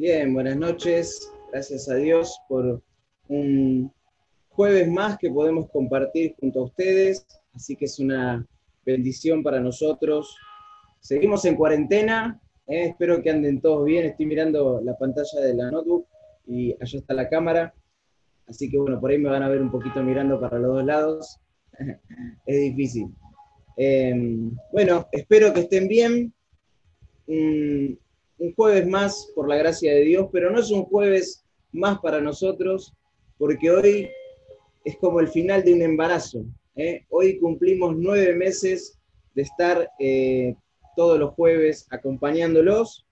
Bien, buenas noches. Gracias a Dios por un jueves más que podemos compartir junto a ustedes. Así que es una bendición para nosotros. Seguimos en cuarentena. eh, espero que anden todos bien. Estoy mirando la pantalla de la notebook y allá está la cámara. Así que bueno, por ahí me van a ver un poquito mirando para los dos lados. es difícil. Eh, bueno, espero que estén bien. Mm, un jueves más por la gracia de Dios, pero no es un jueves más para nosotros, porque hoy es como el final de un embarazo. ¿eh? Hoy cumplimos nueve meses de estar eh, todos los jueves acompañándolos,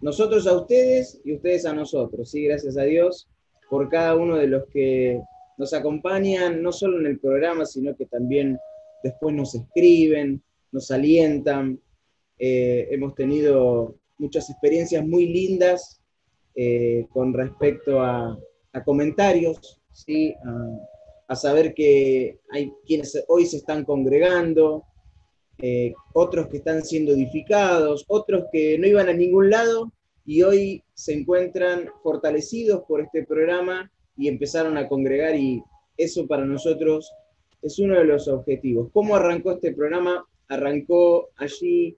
nosotros a ustedes y ustedes a nosotros, ¿sí? Gracias a Dios por cada uno de los que nos acompañan, no solo en el programa, sino que también después nos escriben, nos alientan. Eh, hemos tenido muchas experiencias muy lindas eh, con respecto a, comentarios, ¿sí? A, a, saber que hay quienes hoy se están congregando, eh, otros que están siendo edificados, otros que no iban a ningún lado y hoy se encuentran fortalecidos por este programa y empezaron a congregar y eso para nosotros es uno de los objetivos. ¿Cómo arrancó este programa? Arrancó allí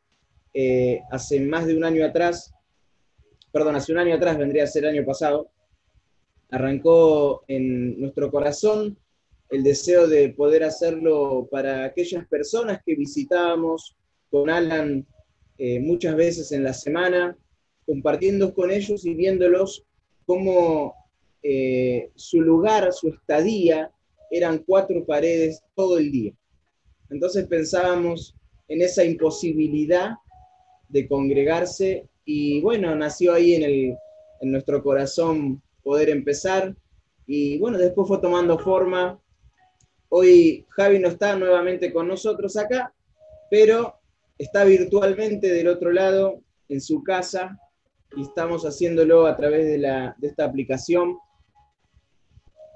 eh, hace más de un año atrás, perdón, hace un año atrás, vendría a ser año pasado, arrancó en nuestro corazón el deseo de poder hacerlo para aquellas personas que visitábamos con Alan eh, muchas veces en la semana, compartiendo con ellos y viéndolos cómo eh, su lugar, su estadía, eran cuatro paredes todo el día. Entonces pensábamos en esa imposibilidad de congregarse y bueno, nació ahí en, el, en nuestro corazón poder empezar y bueno, después fue tomando forma. Hoy Javi no está nuevamente con nosotros acá, pero está virtualmente del otro lado, en su casa, y estamos haciéndolo a través de, la, de esta aplicación.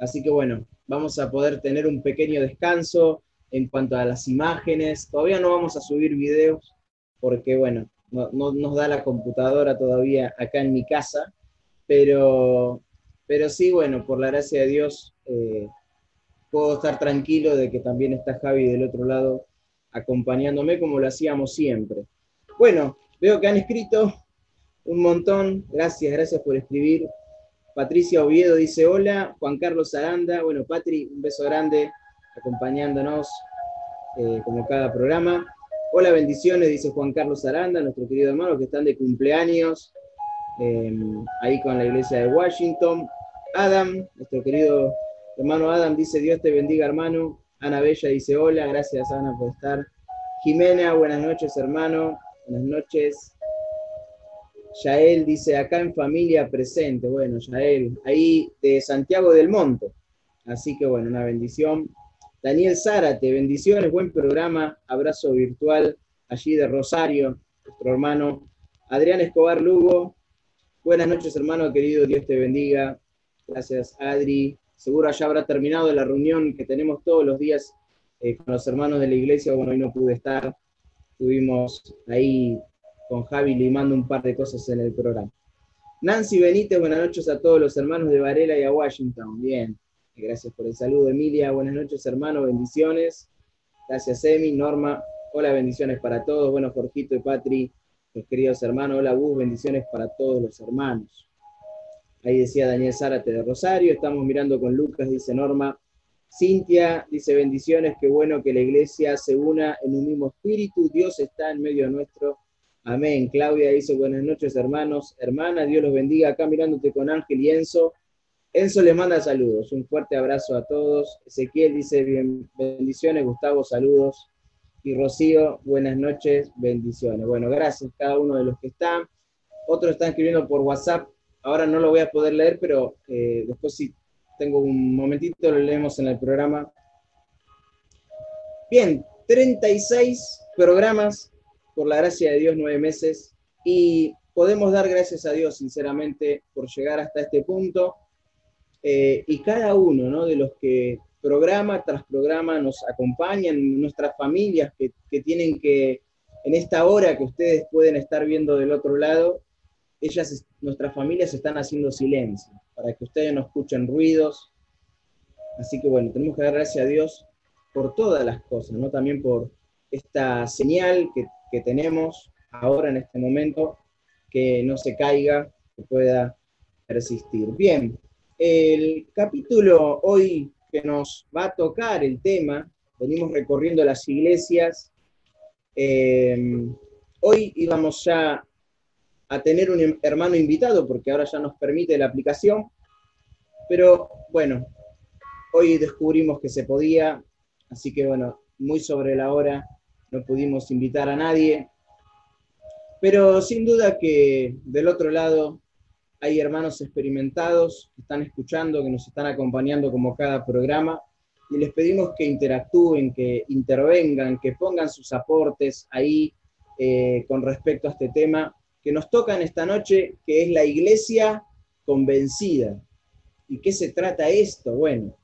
Así que bueno, vamos a poder tener un pequeño descanso en cuanto a las imágenes. Todavía no vamos a subir videos porque, bueno, no, no, nos da la computadora todavía acá en mi casa, pero, pero sí, bueno, por la gracia de Dios, eh, puedo estar tranquilo de que también está Javi del otro lado acompañándome como lo hacíamos siempre. Bueno, veo que han escrito un montón, gracias, gracias por escribir. Patricia Oviedo dice hola, Juan Carlos Aranda, bueno, Patri, un beso grande, acompañándonos eh, como cada programa. Hola, bendiciones, dice Juan Carlos Aranda, nuestro querido hermano, que están de cumpleaños eh, ahí con la iglesia de Washington. Adam, nuestro querido hermano Adam, dice Dios te bendiga, hermano. Ana Bella dice hola, gracias Ana por estar. Jimena, buenas noches, hermano. Buenas noches. Yael dice acá en familia presente. Bueno, Yael, ahí de Santiago del Monte. Así que bueno, una bendición. Daniel Zárate, bendiciones, buen programa, abrazo virtual allí de Rosario, nuestro hermano. Adrián Escobar Lugo, buenas noches hermano querido, Dios te bendiga. Gracias Adri. Seguro ya habrá terminado la reunión que tenemos todos los días eh, con los hermanos de la iglesia. Bueno, hoy no pude estar. Estuvimos ahí con Javi limando un par de cosas en el programa. Nancy Benítez, buenas noches a todos los hermanos de Varela y a Washington. Bien, gracias por el saludo, Emilia. Buenas noches, hermano, bendiciones. Gracias, Emi, Norma. Hola, bendiciones para todos. Bueno, Jorgito y Patri, los queridos hermanos. Hola, Gus, bendiciones para todos los hermanos. Ahí decía Daniel Zárate de Rosario. Estamos mirando con Lucas, dice Norma. Cintia dice bendiciones, qué bueno que la iglesia se una en un mismo espíritu. Dios está en medio nuestro. Amén. Claudia dice buenas noches, hermanos, hermanas, Dios los bendiga. Acá mirándote con Ángel y Enzo. Enzo le manda saludos. Un fuerte abrazo a todos. Ezequiel dice bien, bendiciones. Gustavo, saludos. Y Rocío, buenas noches, bendiciones. Bueno, gracias a cada uno de los que están. Otros están escribiendo por WhatsApp. Ahora no lo voy a poder leer, pero eh, después si tengo un momentito lo leemos en el programa. Bien, 36 programas por la gracia de Dios, nueve meses, y podemos dar gracias a Dios, sinceramente, por llegar hasta este punto. Eh, y cada uno ¿no? de los que programa tras programa nos acompañan, nuestras familias que, que, tienen que, en esta hora que ustedes pueden estar viendo del otro lado, ellas, nuestras familias están haciendo silencio, para que ustedes no escuchen ruidos. Así que bueno, tenemos que dar gracias a Dios por todas las cosas, ¿no? También por esta señal que, que tenemos ahora en este momento, que no se caiga, que pueda persistir. Bien, el capítulo hoy que nos va a tocar el tema, venimos recorriendo las iglesias. Eh, hoy íbamos ya a tener un hermano invitado, porque ahora ya nos permite la aplicación, pero bueno, hoy descubrimos que se podía, así que bueno, muy sobre la hora, no pudimos invitar a nadie, pero sin duda que del otro lado hay hermanos experimentados que están escuchando, que nos están acompañando como cada programa, y les pedimos que interactúen, que intervengan, que pongan sus aportes ahí eh, con respecto a este tema que nos toca en esta noche, que es la iglesia convencida. ¿Y qué se trata esto? Bueno,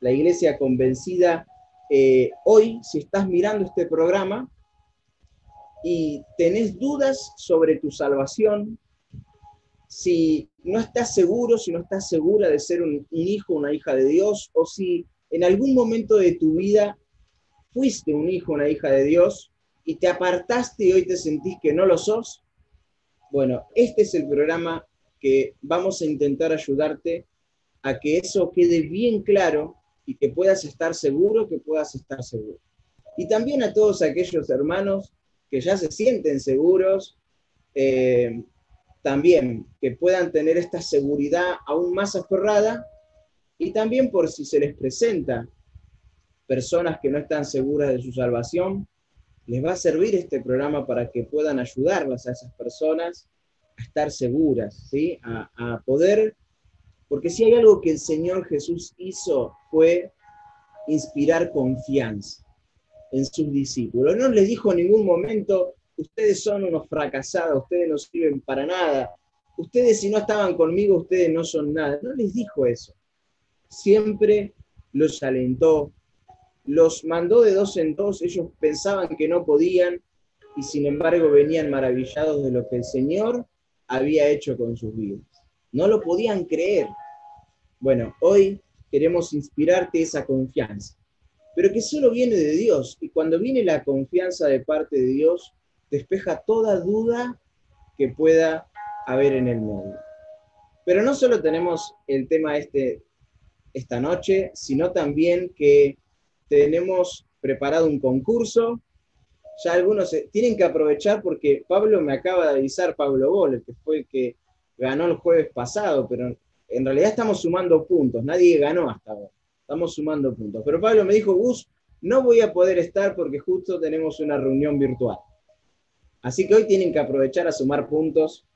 la iglesia convencida, eh, hoy, si estás mirando este programa y tenés dudas sobre tu salvación, si no estás seguro, si no estás segura de ser un, hijo, una hija de Dios, o si en algún momento de tu vida fuiste un hijo, una hija de Dios, y te apartaste y hoy te sentís que no lo sos, bueno, este es el programa que vamos a intentar ayudarte a que eso quede bien claro y que puedas estar seguro, que puedas estar seguro. Y también a todos aquellos hermanos que ya se sienten seguros, eh, también que puedan tener esta seguridad aún más aferrada y también por si se les presenta personas que no están seguras de su salvación, les va a servir este programa para que puedan ayudarlas a esas personas a estar seguras, ¿sí? a, a poder, porque si hay algo que el Señor Jesús hizo fue inspirar confianza en sus discípulos. No les dijo en ningún momento, ustedes son unos fracasados, ustedes no sirven para nada, ustedes si no estaban conmigo, ustedes no son nada. No les dijo eso. Siempre los alentó, los mandó de dos en dos, ellos pensaban que no podían y sin embargo venían maravillados de lo que el Señor había hecho con sus vidas. No lo podían creer. Bueno, hoy queremos inspirarte esa confianza, pero que solo viene de Dios y cuando viene la confianza de parte de Dios, despeja toda duda que pueda haber en el mundo. Pero no solo tenemos el tema este esta noche, sino también que tenemos preparado un concurso. Ya algunos tienen que aprovechar porque Pablo me acaba de avisar, Pablo Bol, que fue el que ganó el jueves pasado, pero en realidad estamos sumando puntos, nadie ganó hasta ahora, estamos sumando puntos. Pero Pablo me dijo, Gus, no voy a poder estar porque justo tenemos una reunión virtual. Así que hoy tienen que aprovechar a sumar puntos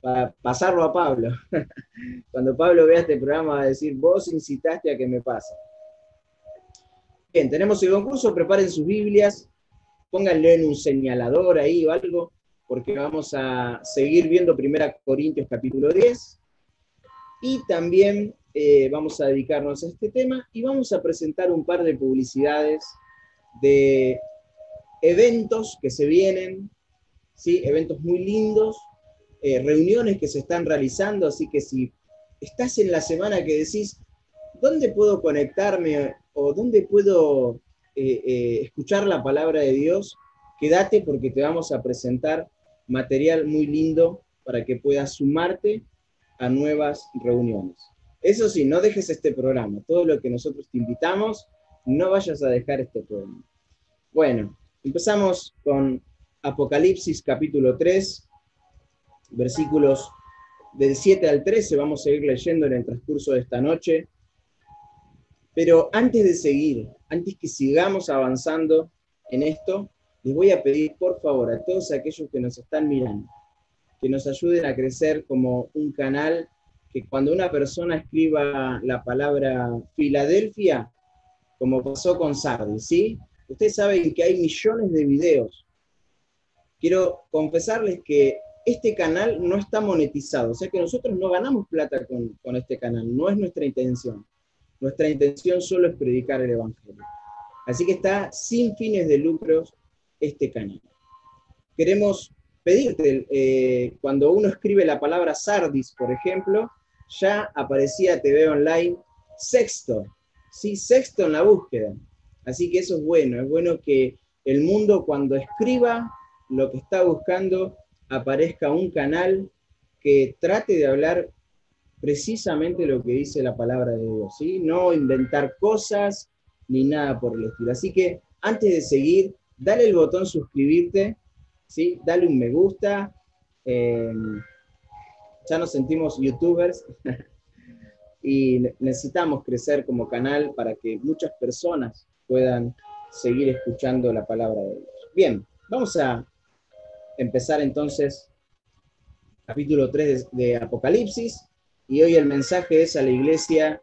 para pasarlo a Pablo. Cuando Pablo vea este programa va a decir, vos incitaste a que me pase. Bien, tenemos el concurso, preparen sus Biblias, pónganlo en un señalador ahí o algo, porque vamos a seguir viendo 1 Corintios capítulo 10. Y también eh, vamos a dedicarnos a este tema y vamos a presentar un par de publicidades de eventos que se vienen, ¿sí? eventos muy lindos, eh, reuniones que se están realizando, así que si estás en la semana que decís, ¿dónde puedo conectarme o dónde puedo eh, eh, escuchar la palabra de Dios? Quédate porque te vamos a presentar material muy lindo para que puedas sumarte a nuevas reuniones. Eso sí, no dejes este programa. Todo lo que nosotros te invitamos, no vayas a dejar este programa. Bueno, Empezamos con Apocalipsis capítulo 3, versículos del 7 al 13, vamos a seguir leyendo en el transcurso de esta noche. Pero antes de seguir, antes que sigamos avanzando en esto, les voy a pedir por favor a todos aquellos que nos están mirando, que nos ayuden a crecer como un canal, que cuando una persona escriba la palabra Filadelfia, como pasó con Sardi, ¿sí? Ustedes saben que hay millones de videos. Quiero confesarles que este canal no está monetizado, o sea que nosotros no ganamos plata con, con este canal, no es nuestra intención. Nuestra intención solo es predicar el Evangelio. Así que está sin fines de lucros este canal. Queremos pedirte, eh, cuando uno escribe la palabra Sardis, por ejemplo, ya aparecía TV Online sexto, ¿sí? Sexto en la búsqueda. Así que eso es bueno, es bueno que el mundo cuando escriba lo que está buscando aparezca un canal que trate de hablar precisamente lo que dice la palabra de Dios, ¿sí? No inventar cosas ni nada por el estilo. Así que antes de seguir, dale el botón suscribirte, ¿sí? Dale un me gusta. Em, ya nos sentimos youtubers y necesitamos crecer como canal para que muchas personas puedan seguir escuchando la palabra de Dios. Bien, vamos a empezar entonces capítulo 3 de, Apocalipsis y hoy el mensaje es a la iglesia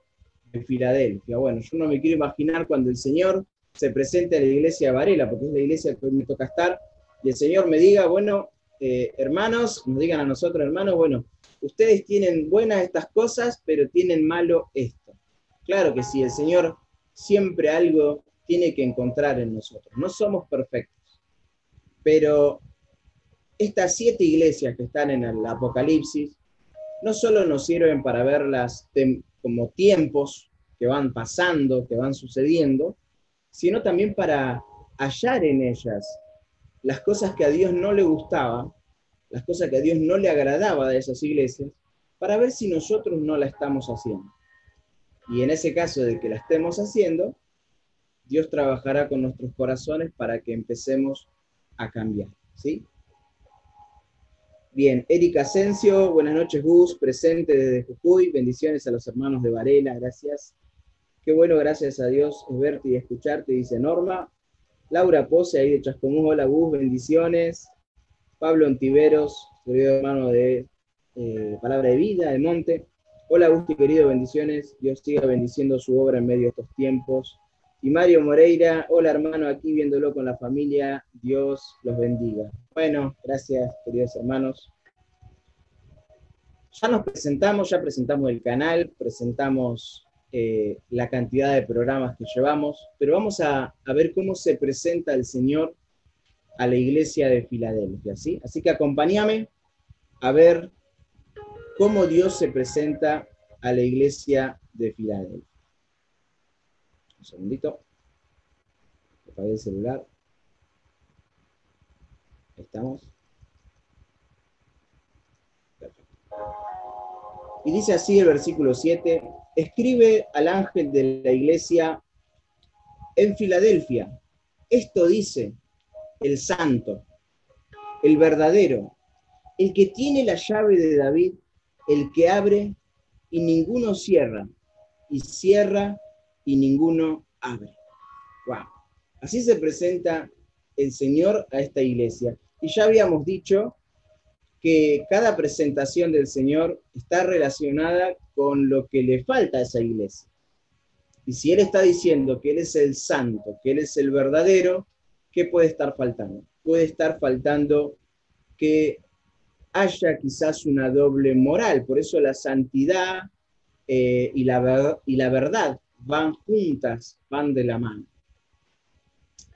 de Filadelfia. Bueno, yo no me quiero imaginar cuando el Señor se presente a la iglesia de Varela, porque es la iglesia que hoy me toca estar, y el Señor me diga, bueno, eh, hermanos, nos digan a nosotros, hermanos, bueno, ustedes tienen buenas estas cosas, pero tienen malo esto. Claro que sí, el Señor siempre algo tiene que encontrar en nosotros. No somos perfectos, pero estas siete iglesias que están en el Apocalipsis no solo nos sirven para verlas como tiempos que van pasando, que van sucediendo, sino también para hallar en ellas las cosas que a Dios no le gustaban, las cosas que a Dios no le agradaba de esas iglesias, para ver si nosotros no la estamos haciendo. Y en ese caso de que la estemos haciendo, Dios trabajará con nuestros corazones para que empecemos a cambiar, ¿sí? Bien, Erika Asensio, buenas noches Gus, presente desde Jujuy, bendiciones a los hermanos de Varela, gracias. Qué bueno, gracias a Dios, verte y escucharte, dice Norma. Laura Pose, ahí de Chascomús, hola Gus, bendiciones. Pablo Ontiveros, querido hermano de eh, Palabra de Vida, de Monte. Hola Gus, querido, bendiciones. Dios siga bendiciendo su obra en medio de estos tiempos. Y Mario Moreira, hola hermano, aquí viéndolo con la familia, Dios los bendiga. Bueno, gracias queridos hermanos. Ya nos presentamos, ya presentamos el canal, presentamos eh, la cantidad de programas que llevamos, pero vamos a, ver cómo se presenta el Señor a la iglesia de Filadelfia, ¿sí? Así que acompáñame a ver cómo Dios se presenta a la iglesia de Filadelfia. Un segundito. Apagué el celular. ¿Estamos? Y dice así el versículo 7, escribe al ángel de la iglesia en Filadelfia. Esto dice el santo, el verdadero, el que tiene la llave de David, el que abre y ninguno cierra, y cierra y ninguno abre. Wow. Así se presenta el Señor a esta iglesia. Y ya habíamos dicho que cada presentación del Señor está relacionada con lo que le falta a esa iglesia. Y si Él está diciendo que Él es el santo, que Él es el verdadero, ¿qué puede estar faltando? Puede estar faltando que haya quizás una doble moral. Por eso la santidad eh, y, la, y la verdad van juntas, van de la mano.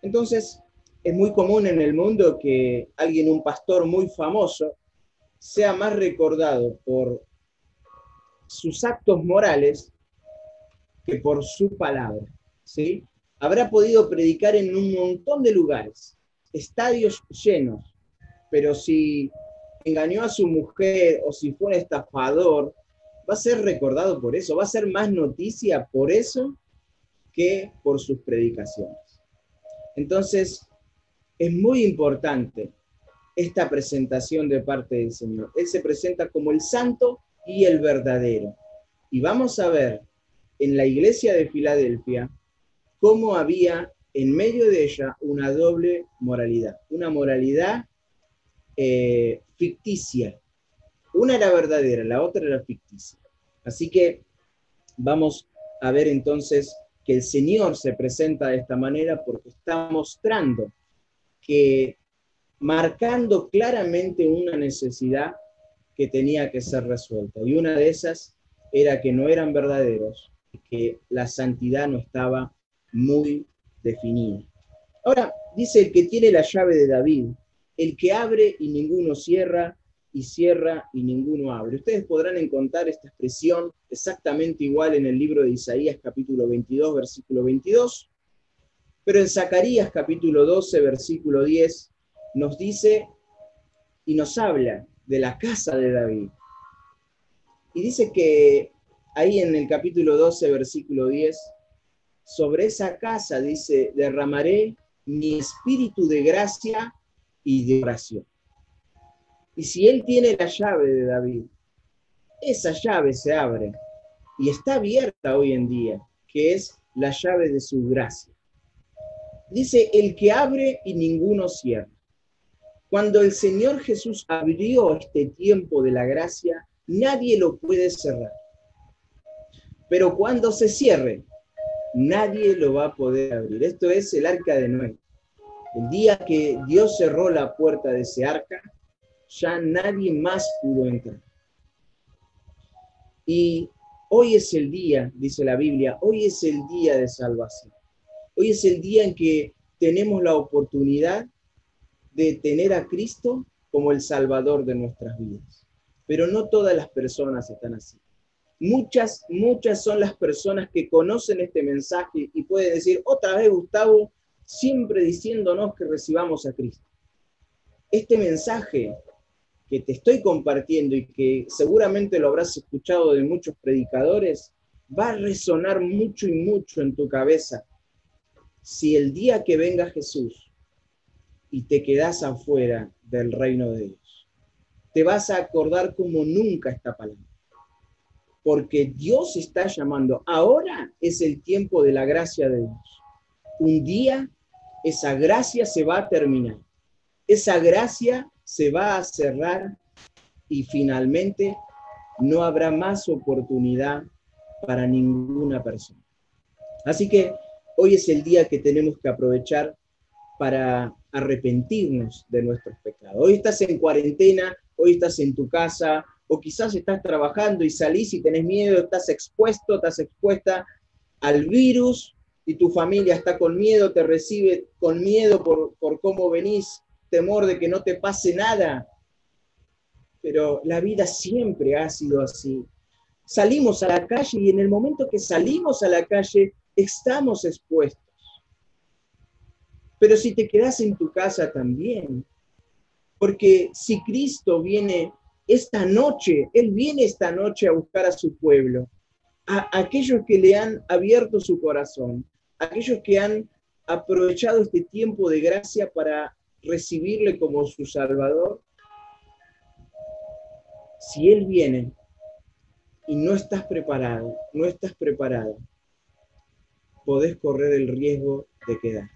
Entonces, es muy común en el mundo que alguien, un pastor muy famoso, sea más recordado por sus actos morales que por su palabra. ¿sí? Habrá podido predicar en un montón de lugares, estadios llenos, pero si engañó a su mujer o si fue un estafador, va a ser recordado por eso, va a ser más noticia por eso que por sus predicaciones. Entonces, es muy importante esta presentación de parte del Señor. Él se presenta como el santo y el verdadero. Y vamos a ver en la iglesia de Filadelfia cómo había en medio de ella una doble moralidad, una moralidad eh, ficticia. Una era verdadera, la otra era ficticia. Así que vamos a ver entonces que el Señor se presenta de esta manera porque está mostrando que marcando claramente una necesidad que tenía que ser resuelta. Y una de esas era que no eran verdaderos, que la santidad no estaba muy definida. Ahora, dice el que tiene la llave de David, el que abre y ninguno cierra, y cierra y ninguno abre. Ustedes podrán encontrar esta expresión exactamente igual en el libro de Isaías capítulo 22, versículo 22, pero en Zacarías capítulo 12, versículo 10, nos dice y nos habla de la casa de David. Y dice que ahí en el capítulo 12, versículo 10, sobre esa casa dice, derramaré mi espíritu de gracia y de oración. Y si él tiene la llave de David, esa llave se abre y está abierta hoy en día, que es la llave de su gracia. Dice, el que abre y ninguno cierra. Cuando el Señor Jesús abrió este tiempo de la gracia, nadie lo puede cerrar. Pero cuando se cierre, nadie lo va a poder abrir. Esto es el arca de Noé. El día que Dios cerró la puerta de ese arca, ya nadie más pudo entrar. Y hoy es el día, dice la Biblia, hoy es el día de salvación. Hoy es el día en que tenemos la oportunidad de tener a Cristo como el Salvador de nuestras vidas. Pero no todas las personas están así. Muchas, muchas son las personas que conocen este mensaje y pueden decir, otra vez Gustavo, siempre diciéndonos que recibamos a Cristo. Este mensaje que te estoy compartiendo y que seguramente lo habrás escuchado de muchos predicadores, va a resonar mucho y mucho en tu cabeza si el día que venga Jesús y te quedas afuera del reino de Dios, te vas a acordar como nunca esta palabra. Porque Dios está llamando. Ahora es el tiempo de la gracia de Dios. Un día esa gracia se va a terminar. Esa gracia se va a cerrar y finalmente no habrá más oportunidad para ninguna persona. Así que hoy es el día que tenemos que aprovechar para arrepentirnos de nuestros pecados. Hoy estás en cuarentena, hoy estás en tu casa, o quizás estás trabajando y salís y tenés miedo, estás expuesto, estás expuesta al virus y tu familia está con miedo, te recibe con miedo por, por cómo venís, temor de que no te pase nada. Pero la vida siempre ha sido así. Salimos a la calle y en el momento que salimos a la calle estamos expuestos. Pero si te quedas en tu casa también, porque si Cristo viene esta noche, Él viene esta noche a buscar a su pueblo, a aquellos que le han abierto su corazón, aquellos que han aprovechado este tiempo de gracia para recibirle como su Salvador, si Él viene y no estás preparado, no estás preparado, podés correr el riesgo de quedar.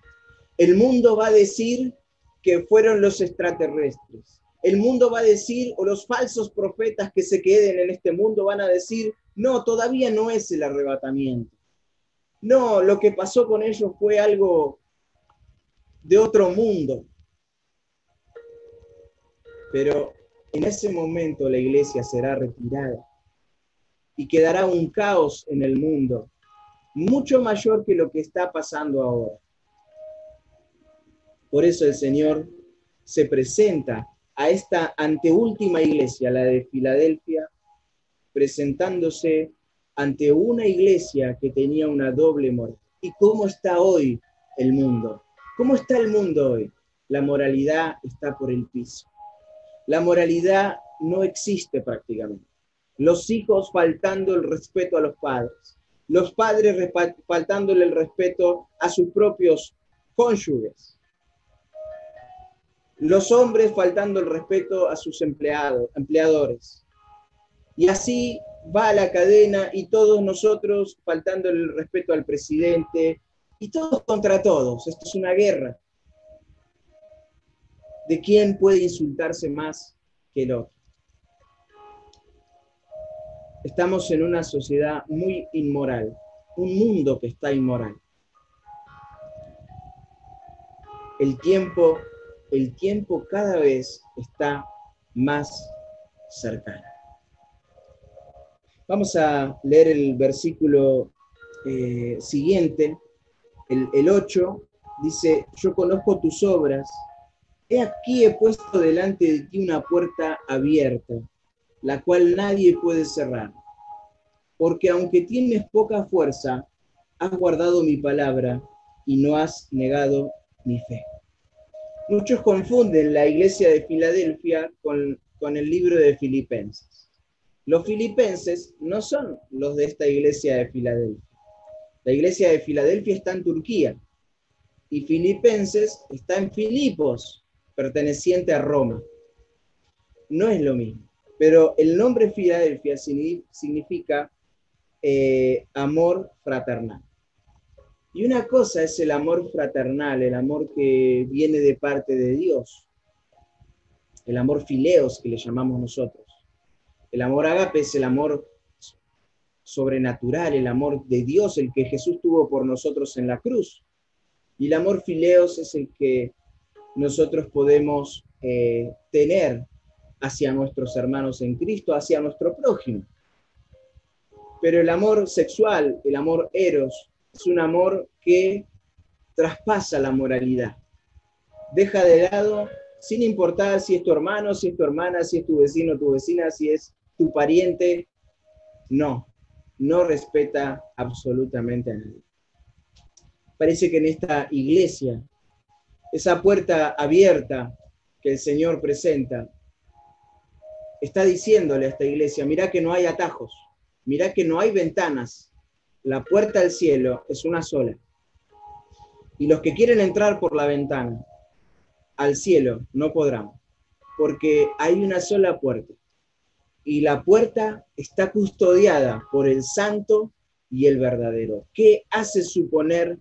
El mundo va a decir que fueron los extraterrestres. El mundo va a decir, o los falsos profetas que se queden en este mundo van a decir, no, todavía no es el arrebatamiento. No, lo que pasó con ellos fue algo de otro mundo. Pero en ese momento la iglesia será retirada y quedará un caos en el mundo, mucho mayor que lo que está pasando ahora. Por eso el Señor se presenta a esta anteúltima iglesia, la de Filadelfia, presentándose ante una iglesia que tenía una doble moral. ¿Y cómo está hoy el mundo? ¿Cómo está el mundo hoy? La moralidad está por el piso. La moralidad no existe prácticamente. Los hijos faltando el respeto a los padres. Los padres faltándole el respeto a sus propios cónyuges. Los hombres faltando el respeto a sus empleados, empleadores. Y así va la cadena y todos nosotros faltando el respeto al presidente y todos contra todos. Esto es una guerra. ¿De quién puede insultarse más que el otro? Estamos en una sociedad muy inmoral, un mundo que está inmoral. El tiempo, el tiempo cada vez está más cercano. Vamos a leer el versículo eh, siguiente, el, el 8, dice, yo conozco tus obras, He aquí he puesto delante de ti una puerta abierta, la cual nadie puede cerrar. Porque aunque tienes poca fuerza, has guardado mi palabra y no has negado mi fe. Muchos confunden la iglesia de Filadelfia con, con el libro de Filipenses. Los filipenses no son los de esta iglesia de Filadelfia. La iglesia de Filadelfia está en Turquía y Filipenses está en Filipos, perteneciente a Roma. No es lo mismo, pero el nombre Filadelfia significa eh, amor fraternal. Y una cosa es el amor fraternal, el amor que viene de parte de Dios, el amor fileos que le llamamos nosotros. El amor agape es el amor sobrenatural, el amor de Dios, el que Jesús tuvo por nosotros en la cruz. Y el amor fileos es el que nosotros podemos eh, tener hacia nuestros hermanos en Cristo, hacia nuestro prójimo. Pero el amor sexual, el amor eros, es un amor que traspasa la moralidad. Deja de lado, sin importar si es tu hermano, si es tu hermana, si es tu vecino, tu vecina, si es tu pariente, no, no respeta absolutamente a nadie. Parece que en esta iglesia, esa puerta abierta que el Señor presenta, está diciéndole a esta iglesia, mira que no hay atajos, mira que no hay ventanas, la puerta al cielo es una sola. Y los que quieren entrar por la ventana al cielo no podrán, porque hay una sola puerta. Y la puerta está custodiada por el santo y el verdadero. ¿Qué hace suponer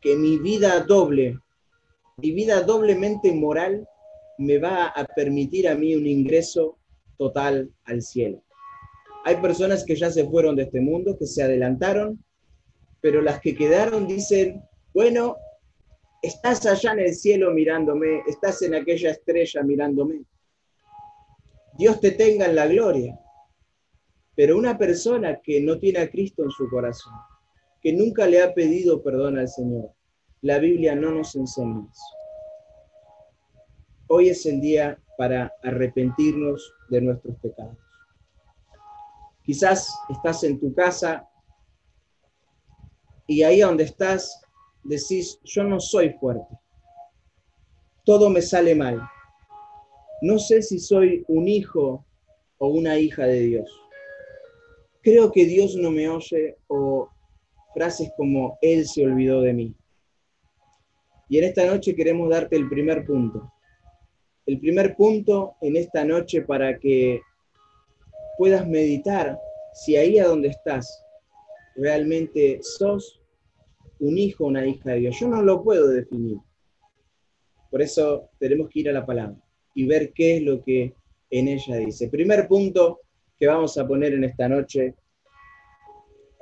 que mi vida doble, mi vida doblemente moral, me va a permitir a mí un ingreso total al cielo? Hay personas que ya se fueron de este mundo, que se adelantaron, pero las que quedaron dicen, bueno, estás allá en el cielo mirándome, estás en aquella estrella mirándome. Dios te tenga en la gloria. Pero una persona que no tiene a Cristo en su corazón, que nunca le ha pedido perdón al Señor, la Biblia no nos enseña eso. Hoy es el día para arrepentirnos de nuestros pecados. Quizás estás en tu casa y ahí donde estás decís, yo no soy fuerte, todo me sale mal. No sé si soy un hijo o una hija de Dios. Creo que Dios no me oye o frases como Él se olvidó de mí. Y en esta noche queremos darte el primer punto. El primer punto en esta noche para que puedas meditar si ahí a donde estás realmente sos un hijo una hija de Dios. Yo no lo puedo definir. Por eso tenemos que ir a la palabra y ver qué es lo que en ella dice. Primer punto que vamos a poner en esta noche,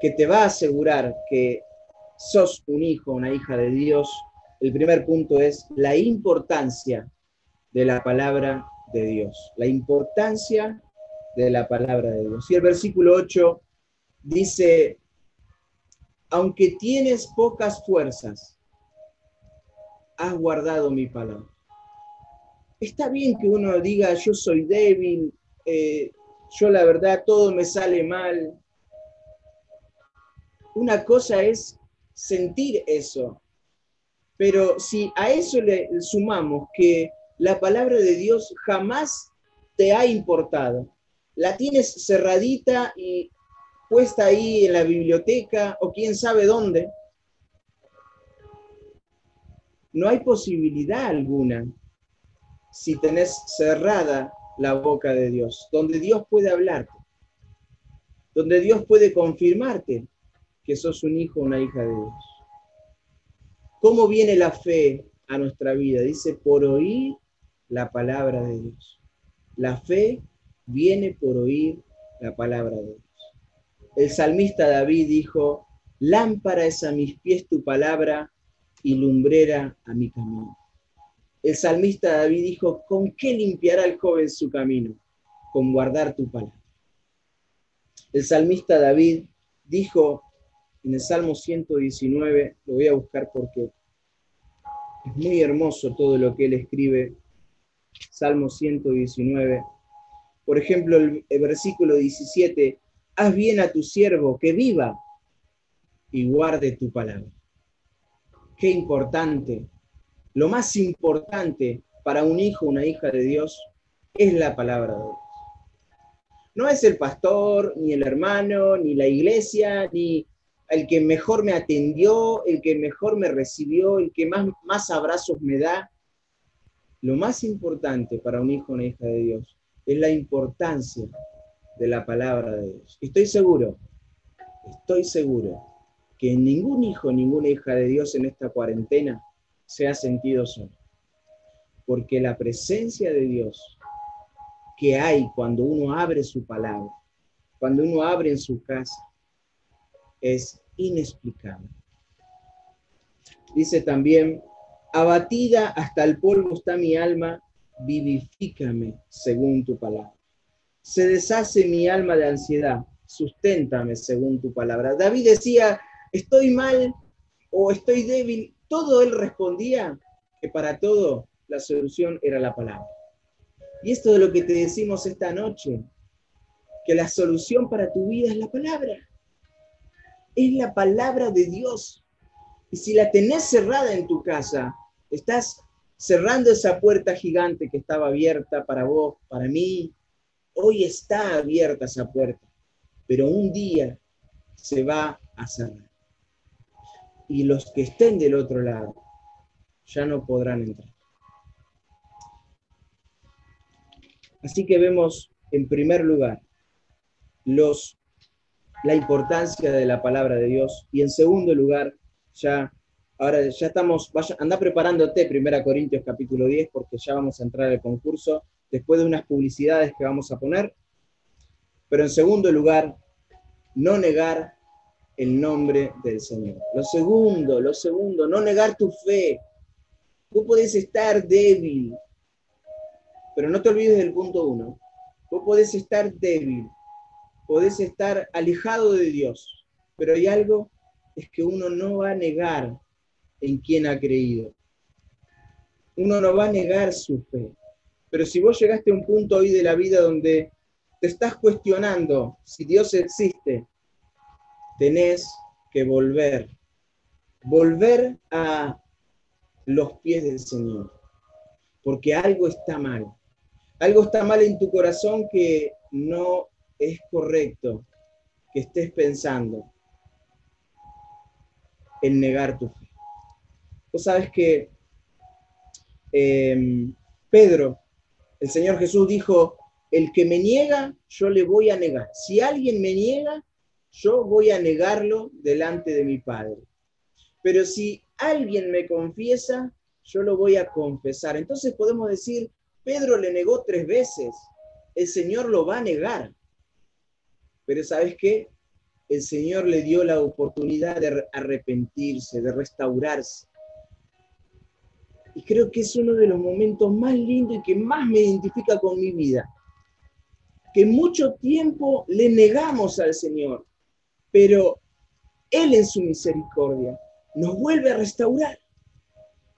que te va a asegurar que sos un hijo una hija de Dios. El primer punto es la importancia de la palabra de Dios. La importancia de la palabra de Dios. Y el versículo 8 dice, aunque tienes pocas fuerzas, has guardado mi palabra. Está bien que uno diga, yo soy débil, eh, yo la verdad todo me sale mal. Una cosa es sentir eso, pero si a eso le sumamos que la palabra de Dios jamás te ha importado, la tienes cerradita y puesta ahí en la biblioteca o quién sabe dónde. No hay posibilidad alguna si tenés cerrada la boca de Dios, donde Dios puede hablarte, donde Dios puede confirmarte que sos un hijo o una hija de Dios. ¿Cómo viene la fe a nuestra vida? Dice, por oír la palabra de Dios. La fe viene por oír la palabra de Dios. El salmista David dijo, lámpara es a mis pies tu palabra y lumbrera a mi camino. El salmista David dijo, ¿con qué limpiará el joven su camino? Con guardar tu palabra. El salmista David dijo en el Salmo 119, lo voy a buscar porque es muy hermoso todo lo que él escribe Salmo 119. Por ejemplo, el, versículo 17, haz bien a tu siervo que viva y guarde tu palabra. Qué importante. Lo más importante para un hijo, una hija de Dios, es la palabra de Dios. No es el pastor, ni el hermano, ni la iglesia, ni el que mejor me atendió, el que mejor me recibió, el que más, abrazos me da. Lo más importante para un hijo o una hija de Dios es la importancia de la palabra de Dios. Estoy seguro, estoy seguro que ningún hijo, ninguna hija de Dios en esta cuarentena se ha sentido solo. Porque la presencia de Dios que hay cuando uno abre su palabra, cuando uno abre en su casa, es inexplicable. Dice también, abatida hasta el polvo está mi alma, vivifícame según tu palabra. Se deshace mi alma de ansiedad, susténtame según tu palabra. David decía, estoy mal o estoy débil. Todo él respondía que para todo la solución era la palabra. Y esto de lo que te decimos esta noche, que la solución para tu vida es la palabra es la palabra de Dios. Y si la tenés cerrada en tu casa, estás cerrando esa puerta gigante que estaba abierta para vos, para mí. Hoy está abierta esa puerta, pero un día se va a cerrar. Y los que estén del otro lado ya no podrán entrar. Así que vemos en primer lugar los la importancia de la palabra de Dios. Y en segundo lugar, ya, ahora ya estamos, vaya, anda preparándote, Primera Corintios capítulo 10, porque ya vamos a entrar al concurso, después de unas publicidades que vamos a poner. Pero en segundo lugar, no negar el nombre del Señor. Lo segundo, lo segundo, no negar tu fe. Tú puedes estar débil, pero no te olvides del punto uno. Tú puedes estar débil, podés estar alejado de Dios, pero hay algo, es que uno no va a negar en quien ha creído. Uno no va a negar su fe. Pero si vos llegaste a un punto hoy de la vida donde te estás cuestionando si Dios existe, tenés que volver, volver a los pies del Señor, porque algo está mal. Algo está mal en tu corazón que no es correcto que estés pensando en negar tu fe. Tú sabes que em, Pedro, el Señor Jesús dijo, el que me niega, yo le voy a negar. Si alguien me niega, yo voy a negarlo delante de mi Padre. Pero si alguien me confiesa, yo lo voy a confesar. Entonces podemos decir, Pedro le negó tres veces, el Señor lo va a negar. Pero ¿sabes qué? El Señor le dio la oportunidad de arrepentirse, de restaurarse. Y creo que es uno de los momentos más lindos y que más me identifica con mi vida. Que mucho tiempo le negamos al Señor, pero Él en su misericordia nos vuelve a restaurar.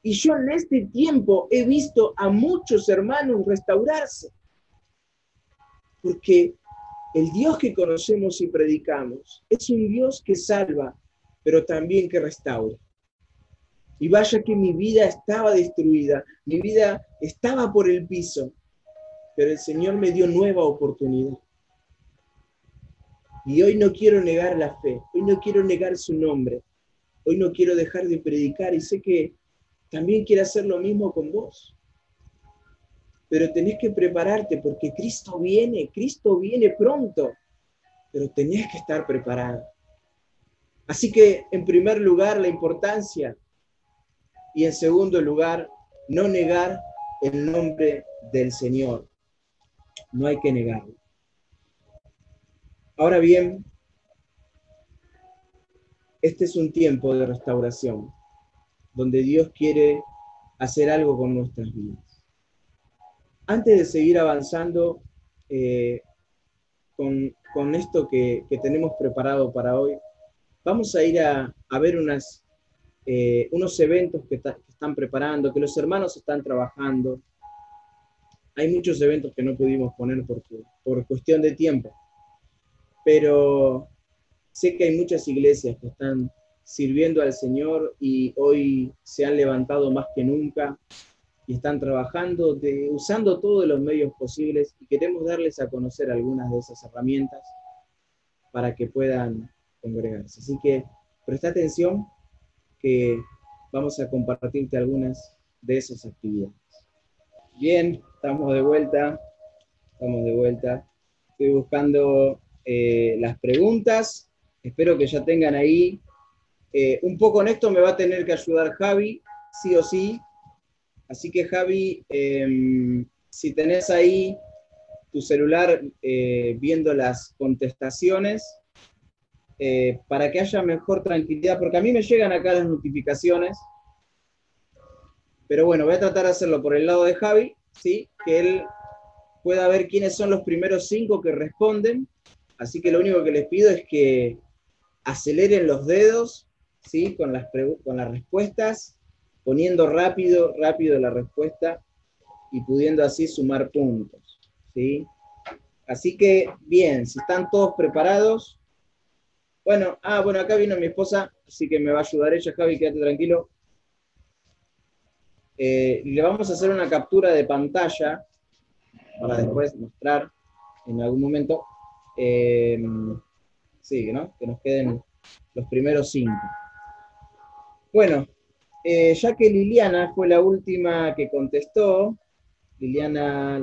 Y yo en este tiempo he visto a muchos hermanos restaurarse. Porque el Dios que conocemos y predicamos es un Dios que salva, pero también que restaura. Y vaya que mi vida estaba destruida, mi vida estaba por el piso, pero el Señor me dio nueva oportunidad. Y hoy no quiero negar la fe, hoy no quiero negar su nombre, hoy no quiero dejar de predicar y sé que también quiere hacer lo mismo con vos pero tenés que prepararte porque Cristo viene, Cristo viene pronto, pero tenés que estar preparado. Así que, en primer lugar, la importancia y en segundo lugar, no negar el nombre del Señor. No hay que negarlo. Ahora bien, este es un tiempo de restauración, donde Dios quiere hacer algo con nuestras vidas antes de seguir avanzando eh, con, esto que, tenemos preparado para hoy, vamos a ir a, ver unas, eh, unos eventos que, están preparando, que los hermanos están trabajando. hay muchos eventos que no pudimos poner por cuestión de tiempo, pero sé que hay muchas iglesias que están sirviendo al Señor y hoy se han levantado más que nunca y están trabajando, de, usando todos los medios posibles y queremos darles a conocer algunas de esas herramientas para que puedan congregarse. Así que presta atención que vamos a compartirte algunas de esas actividades. Bien, estamos de vuelta, estamos de vuelta. Estoy buscando eh, las preguntas, espero que ya tengan ahí eh, un poco en esto me va a tener que ayudar Javi, sí o sí. Así que Javi, em, si tenés ahí tu celular eh, viendo las contestaciones, eh, para que haya mejor tranquilidad, porque a mí me llegan acá las notificaciones, pero bueno, voy a tratar de hacerlo por el lado de Javi, ¿sí? que él pueda ver quiénes son los primeros cinco que responden, así que lo único que les pido es que aceleren los dedos ¿sí? con, las con las respuestas, poniendo rápido, rápido la respuesta y pudiendo así sumar puntos. ¿sí? Así que, bien, si están todos preparados. Bueno, ah, bueno, acá vino mi esposa, así que me va a ayudar ella, Javi, quédate tranquilo. Eh, le vamos a hacer una captura de pantalla para después mostrar en algún momento. Eh, sí, ¿no? Que nos queden los primeros cinco. Bueno, eh, ya que Liliana fue la última que contestó, Liliana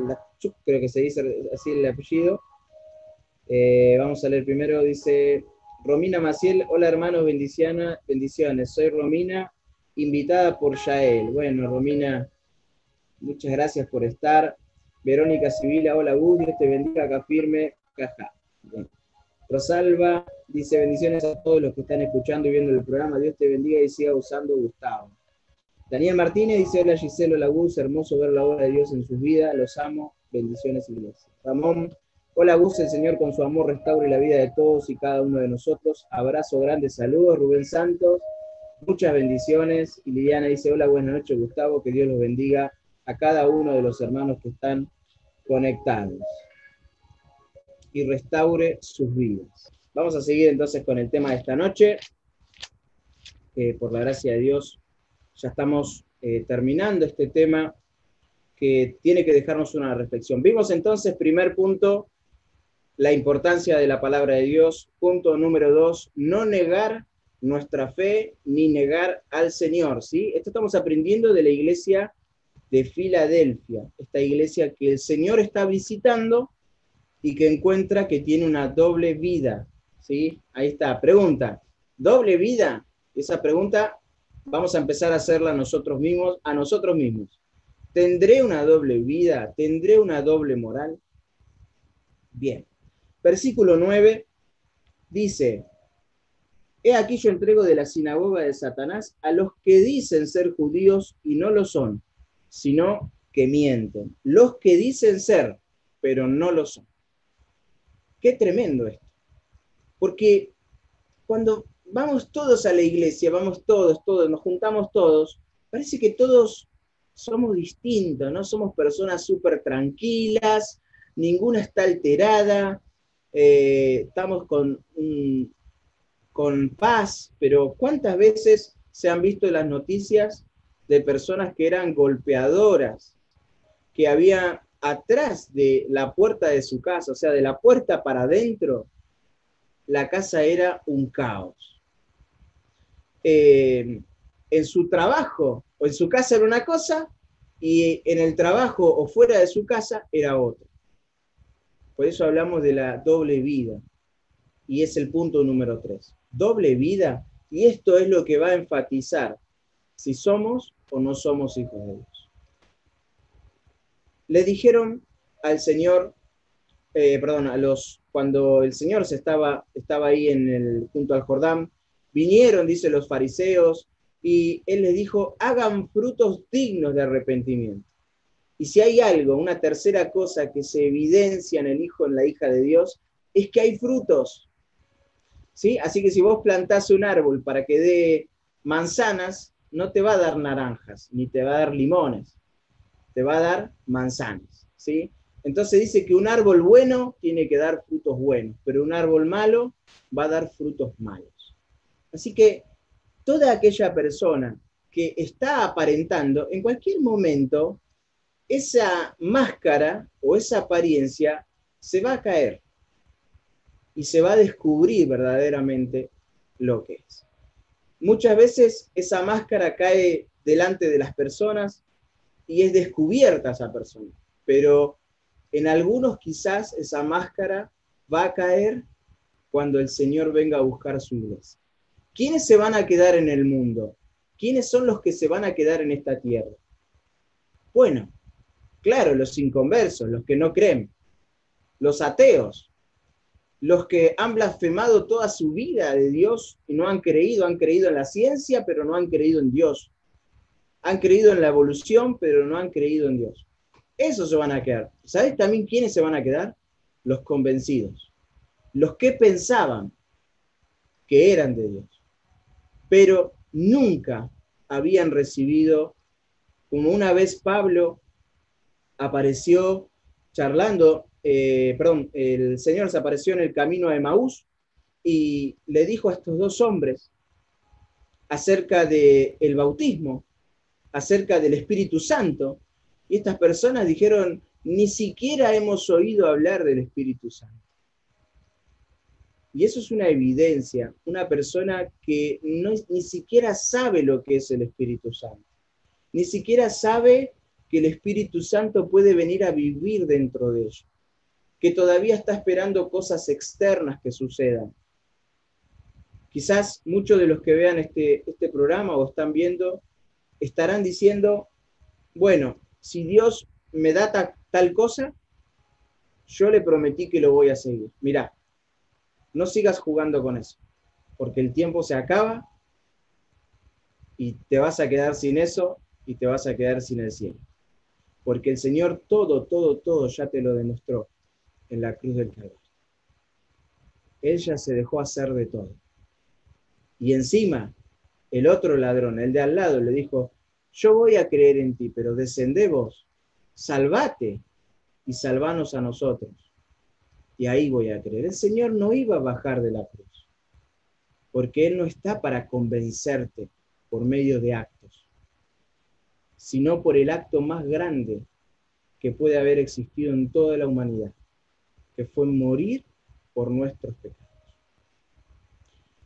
creo que se dice así el apellido, eh, vamos a leer primero, dice Romina Maciel, hola hermanos, bendiciones, soy Romina, invitada por Yael. Bueno, Romina, muchas gracias por estar. Verónica Sibila, hola Gus, te bendiga, acá firme, caja. Rosalba dice bendiciones a todos los que están escuchando y viendo el programa. Dios te bendiga y siga usando Gustavo. Daniel Martínez dice, hola Giselo Laguz, hermoso ver la obra de Dios en sus vidas, los amo, bendiciones iglesia. Ramón, hola Gus, el Señor con su amor restaure la vida de todos y cada uno de nosotros. Abrazo grande, saludos. Rubén Santos, muchas bendiciones. Y Liliana dice, hola, buenas noches Gustavo, que Dios los bendiga a cada uno de los hermanos que están conectados y restaure sus vidas. Vamos a seguir entonces con el tema de esta noche. por la gracia de Dios, ya estamos eh, terminando este tema que tiene que dejarnos una reflexión. Vimos entonces, primer punto, la importancia de la palabra de Dios. Punto número dos, no negar nuestra fe ni negar al Señor. ¿sí? Esto estamos aprendiendo de la iglesia de Filadelfia, esta iglesia que el Señor está visitando y que encuentra que tiene una doble vida. ¿sí? Ahí está. Pregunta, ¿doble vida? Esa pregunta vamos a empezar a hacerla nosotros mismos, a nosotros mismos. ¿Tendré una doble vida? ¿Tendré una doble moral? Bien. Versículo 9 dice, He aquí yo entrego de la sinagoga de Satanás a los que dicen ser judíos y no lo son, sino que mienten. Los que dicen ser, pero no lo son. Qué tremendo esto. Porque cuando vamos todos a la iglesia, vamos todos, todos, nos juntamos todos, parece que todos somos distintos, ¿no? Somos personas súper tranquilas, ninguna está alterada, eh, estamos con, con paz, pero ¿cuántas veces se han visto las noticias de personas que eran golpeadoras, que había atrás de la puerta de su casa, o sea, de la puerta para adentro, la casa era un caos. Eh, en su trabajo o en su casa era una cosa y en el trabajo o fuera de su casa era otra. Por eso hablamos de la doble vida. Y es el punto número tres. Doble vida. Y esto es lo que va a enfatizar si somos o no somos hijos de Dios le dijeron al Señor, eh, perdón, cuando el Señor se estaba, estaba ahí en el, junto al Jordán, vinieron, dice los fariseos, y él les dijo, hagan frutos dignos de arrepentimiento. Y si hay algo, una tercera cosa que se evidencia en el hijo, en la hija de Dios, es que hay frutos. ¿Sí? Así que si vos plantás un árbol para que dé manzanas, no te va a dar naranjas, ni te va a dar limones te va a dar manzanas. ¿sí? Entonces dice que un árbol bueno tiene que dar frutos buenos, pero un árbol malo va a dar frutos malos. Así que toda aquella persona que está aparentando, en cualquier momento, esa máscara o esa apariencia se va a caer y se va a descubrir verdaderamente lo que es. Muchas veces esa máscara cae delante de las personas y es descubierta esa persona, pero en algunos quizás esa máscara va a caer cuando el Señor venga a buscar su iglesia. ¿Quiénes se van a quedar en el mundo? ¿Quiénes son los que se van a quedar en esta tierra? Bueno, claro, los inconversos, los que no creen, los ateos, los que han blasfemado toda su vida de Dios y no han creído, han creído en la ciencia, pero no han creído en Dios. Han creído en la evolución, pero no han creído en Dios. Esos se van a quedar. ¿Sabes también quiénes se van a quedar? Los convencidos. Los que pensaban que eran de Dios, pero nunca habían recibido, como una vez Pablo apareció charlando, eh, perdón, el Señor se apareció en el camino de Maús y le dijo a estos dos hombres acerca del el bautismo, acerca del Espíritu Santo, y estas personas dijeron, ni siquiera hemos oído hablar del Espíritu Santo. Y eso es una evidencia, una persona que no, ni siquiera sabe lo que es el Espíritu Santo, ni siquiera sabe que el Espíritu Santo puede venir a vivir dentro de ellos, que todavía está esperando cosas externas que sucedan. Quizás muchos de los que vean este, este programa o están viendo estarán diciendo, bueno, si Dios me da tal cosa, yo le prometí que lo voy a seguir. Mira, no sigas jugando con eso, porque el tiempo se acaba y te vas a quedar sin eso y te vas a quedar sin el cielo. Porque el Señor todo, todo, todo ya te lo demostró en la cruz del Calvario. Él ya se dejó hacer de todo. Y encima, el otro ladrón, el de al lado, le dijo, yo voy a creer en ti, pero descendé vos, salvate y salvanos a nosotros. Y ahí voy a creer. El Señor no iba a bajar de la cruz, porque Él no está para convencerte por medio de actos, sino por el acto más grande que puede haber existido en toda la humanidad, que fue morir por nuestros pecados.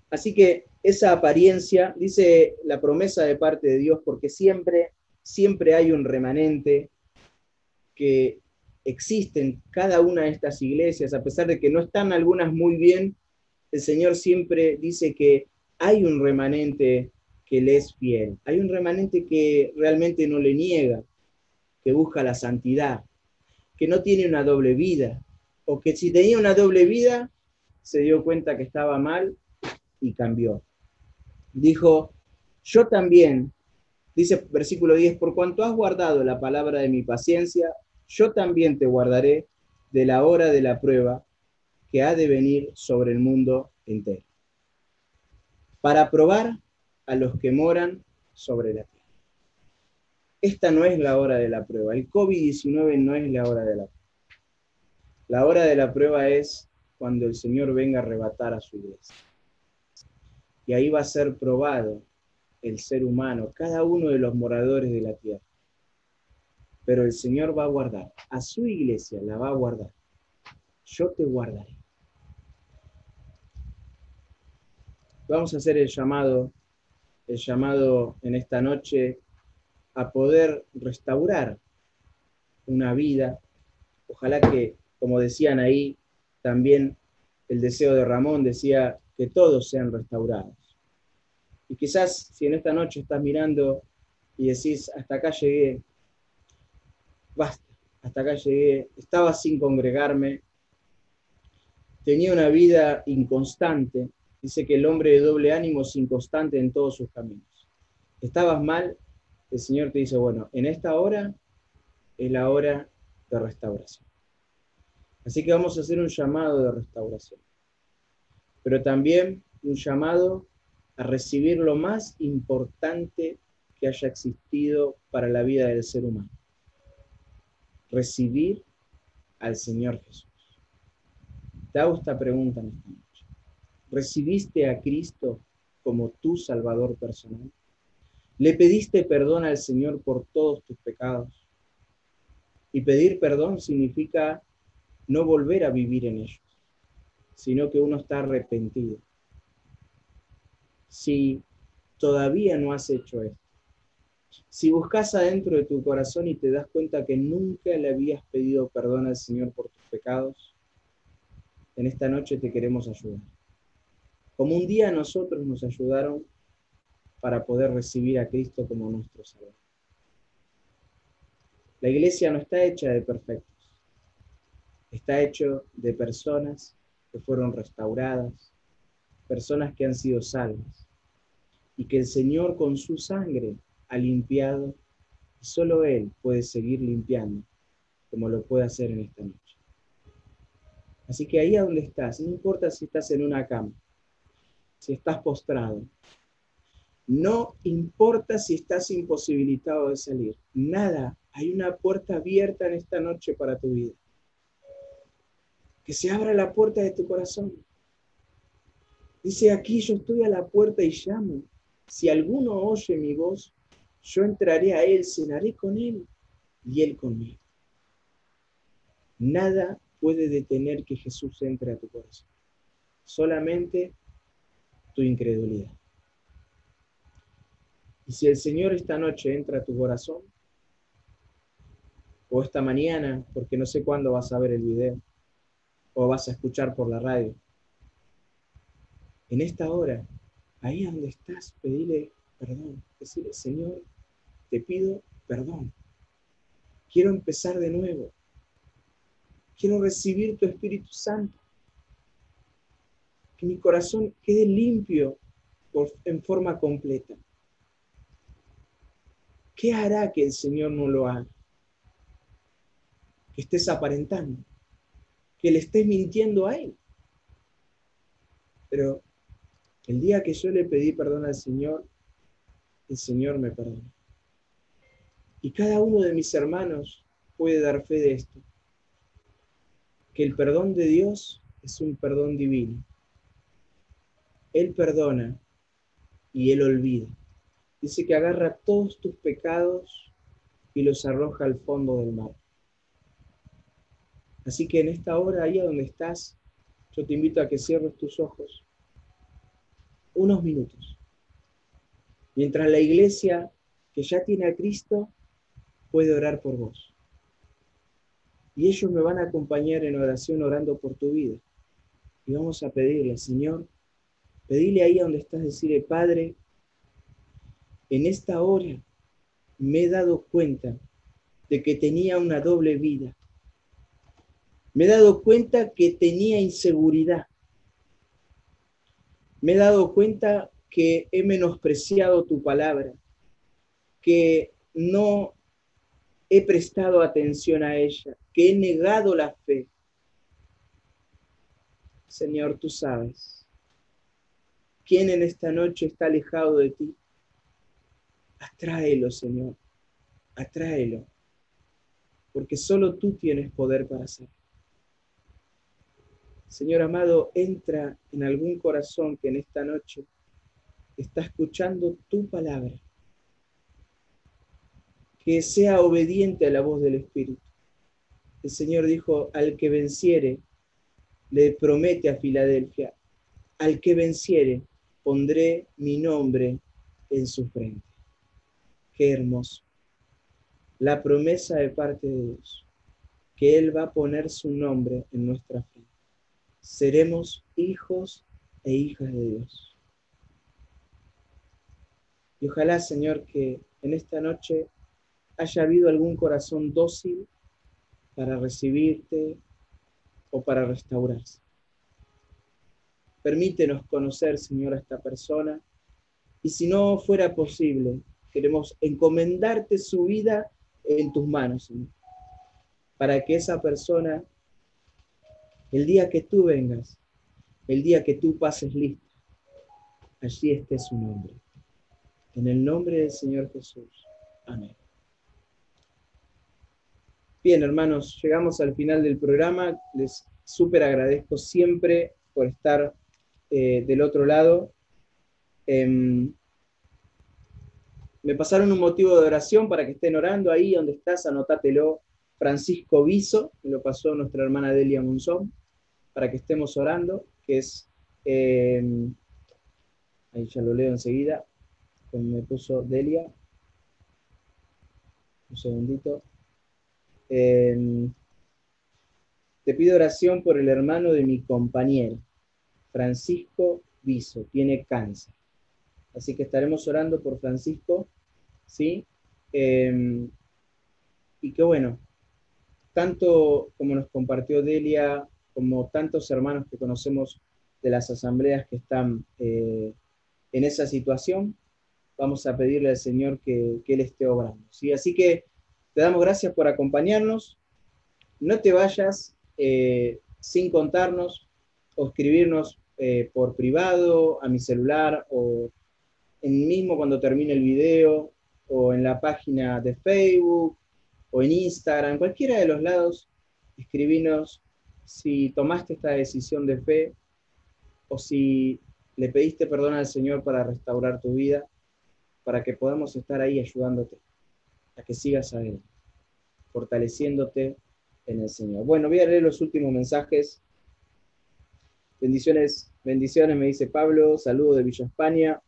Así que esa apariencia, dice la promesa de parte de Dios, porque siempre, siempre hay un remanente que existe en cada una de estas iglesias, a pesar de que no están algunas muy bien, el Señor siempre dice que hay un remanente que le es fiel, hay un remanente que realmente no le niega, que busca la santidad, que no tiene una doble vida, o que si tenía una doble vida, se dio cuenta que estaba mal y cambió dijo, yo también, dice versículo 10, por cuanto has guardado la palabra de mi paciencia, yo también te guardaré de la hora de la prueba que ha de venir sobre el mundo entero, para probar a los que moran sobre la tierra. Esta no es la hora de la prueba, el COVID-19 no es la hora de la prueba. La hora de la prueba es cuando el Señor venga a arrebatar a su iglesia y ahí va a ser probado el ser humano, cada uno de los moradores de la tierra. Pero el Señor va a guardar, a su iglesia la va a guardar. Yo te guardaré. Vamos a hacer el llamado, el llamado en esta noche a poder restaurar una vida. Ojalá que, como decían ahí, también el deseo de Ramón decía, que todos sean restaurados. Y quizás si en esta noche estás mirando y decís, hasta acá llegué, basta, hasta acá llegué, estaba sin congregarme, tenía una vida inconstante, dice que el hombre de doble ánimo es inconstante en todos sus caminos. Estabas mal, el Señor te dice, bueno, en esta hora es la hora de restauración. Así que vamos a hacer un llamado de restauración pero también un llamado a recibir lo más importante que haya existido para la vida del ser humano, recibir al Señor Jesús. Te hago esta pregunta en esta noche. ¿Recibiste a Cristo como tu Salvador personal? ¿Le pediste perdón al Señor por todos tus pecados? Y pedir perdón significa no volver a vivir en ellos, sino que uno está arrepentido. Si todavía no has hecho esto, si buscas adentro de tu corazón y te das cuenta que nunca le habías pedido perdón al Señor por tus pecados, en esta noche te queremos ayudar. Como un día nosotros nos ayudaron para poder recibir a Cristo como nuestro Salvador. La iglesia no está hecha de perfectos, está hecho de personas que fueron restauradas, personas que han sido salvas y que el Señor con su sangre ha limpiado y solo Él puede seguir limpiando como lo puede hacer en esta noche. Así que ahí donde estás, no importa si estás en una cama, si estás postrado, no importa si estás imposibilitado de salir, nada, hay una puerta abierta en esta noche para tu vida. Que se abra la puerta de tu corazón. Dice aquí, yo estoy a la puerta y llamo. Si alguno oye mi voz, yo entraré a él, cenaré con él y él conmigo. Nada puede detener que Jesús entre a tu corazón. Solamente tu incredulidad. Y si el Señor esta noche entra a tu corazón, o esta mañana, porque no sé cuándo vas a ver el video, o vas a escuchar por la radio, en esta hora, ahí donde estás, pedile perdón. Decirle, Señor, te pido perdón. Quiero empezar de nuevo. Quiero recibir tu Espíritu Santo. Que mi corazón quede limpio en forma completa. ¿Qué hará que el Señor no lo haga? Que estés aparentando, que le estés mintiendo a Él. Pero el día que yo le pedí perdón al Señor, el Señor me perdonó. Y cada uno de mis hermanos puede dar fe de esto que el perdón de Dios es un perdón divino. Él perdona y Él olvida. Dice que agarra todos tus pecados y los arroja al fondo del mar. Así que en esta hora, ahí donde estás, yo te invito a que cierres tus ojos unos minutos. Mientras la iglesia que ya tiene a Cristo puede orar por vos y ellos me van a acompañar en oración orando por tu vida. Y vamos a pedirle, Señor, pedile ahí donde estás, decirle, Padre, en esta hora me he dado cuenta de que tenía una doble vida. Me he dado cuenta que tenía inseguridad. Me he dado cuenta que he menospreciado tu palabra, que no he prestado atención a ella, que he negado la fe. Señor, tú sabes. ¿Quién en esta noche está alejado de ti? Atráelo, Señor. Atráelo. Porque solo tú tienes poder para hacerlo. Señor amado, entra en algún corazón que en esta noche está escuchando tu palabra. Que sea obediente a la voz del Espíritu el Señor dijo, al que venciere, le promete a Filadelfia, al que venciere, pondré mi nombre en su frente. Qué hermoso. La promesa de parte de Dios, que Él va a poner su nombre en nuestra frente. Seremos hijos e hijas de Dios. Y ojalá, Señor, que en esta noche haya habido algún corazón dócil para recibirte o para restaurarse. Permítenos conocer, Señor, a esta persona y si no fuera posible, queremos encomendarte su vida en tus manos, Señor, para que esa persona, el día que tú vengas, el día que tú pases lista, allí esté su nombre. En el nombre del Señor Jesús. Amén. Bien, hermanos, llegamos al final del programa. Les súper agradezco siempre por estar eh, del otro lado. Em, me pasaron un motivo de oración para que estén orando ahí donde estás, anotátelo. Francisco Viso, me lo pasó nuestra hermana Delia Monzón, para que estemos orando, que es, em, ahí ya lo leo enseguida, me puso Delia. Un segundito. Em, te pido oración por el hermano de mi compañero, Francisco Viso, tiene cáncer. Así que estaremos orando por Francisco, ¿sí? Em, y qué bueno, tanto como nos compartió Delia, como tantos hermanos que conocemos de las asambleas que están eh, en esa situación, vamos a pedirle al Señor que, Él esté obrando. ¿sí? Así que te damos gracias por acompañarnos. No te vayas eh, sin contarnos o escribirnos eh, por privado a mi celular o en mismo cuando termine el video o en la página de Facebook o en Instagram, cualquiera de los lados, escribinos si tomaste esta decisión de fe o si le pediste perdón al Señor para restaurar tu vida, para que podamos estar ahí ayudándote a que sigas adelante, fortaleciéndote en el Señor. Bueno, voy a leer los últimos mensajes. Bendiciones, bendiciones, me dice Pablo, saludo de Villa España.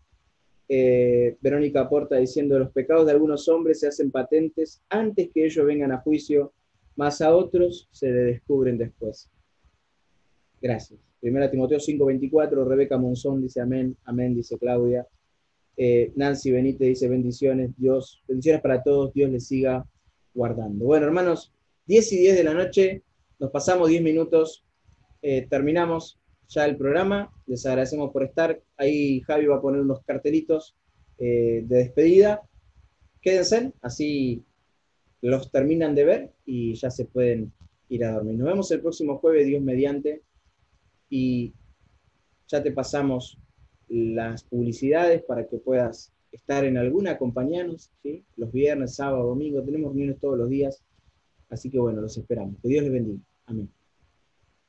Eh, Verónica aporta diciendo, los pecados de algunos hombres se hacen patentes antes que ellos vengan a juicio, más a otros se le descubren después. Gracias. Primera Timoteo 5:24, Rebeca Monzón dice amén, amén, dice Claudia. Eh, Nancy Benítez dice bendiciones, Dios, bendiciones para todos, Dios les siga guardando. Bueno, hermanos, 10 y 10 de la noche, nos pasamos 10 minutos, eh, terminamos ya el programa, les agradecemos por estar, ahí Javi va a poner unos cartelitos eh, de despedida, quédense, así los terminan de ver y ya se pueden ir a dormir. Nos vemos el próximo jueves, Dios mediante, y ya te pasamos las publicidades para que puedas estar en alguna, acompañarnos, los viernes, sábado, domingo, tenemos reuniones todos los días Así que bueno, los esperamos. Que Dios les bendiga. Amén.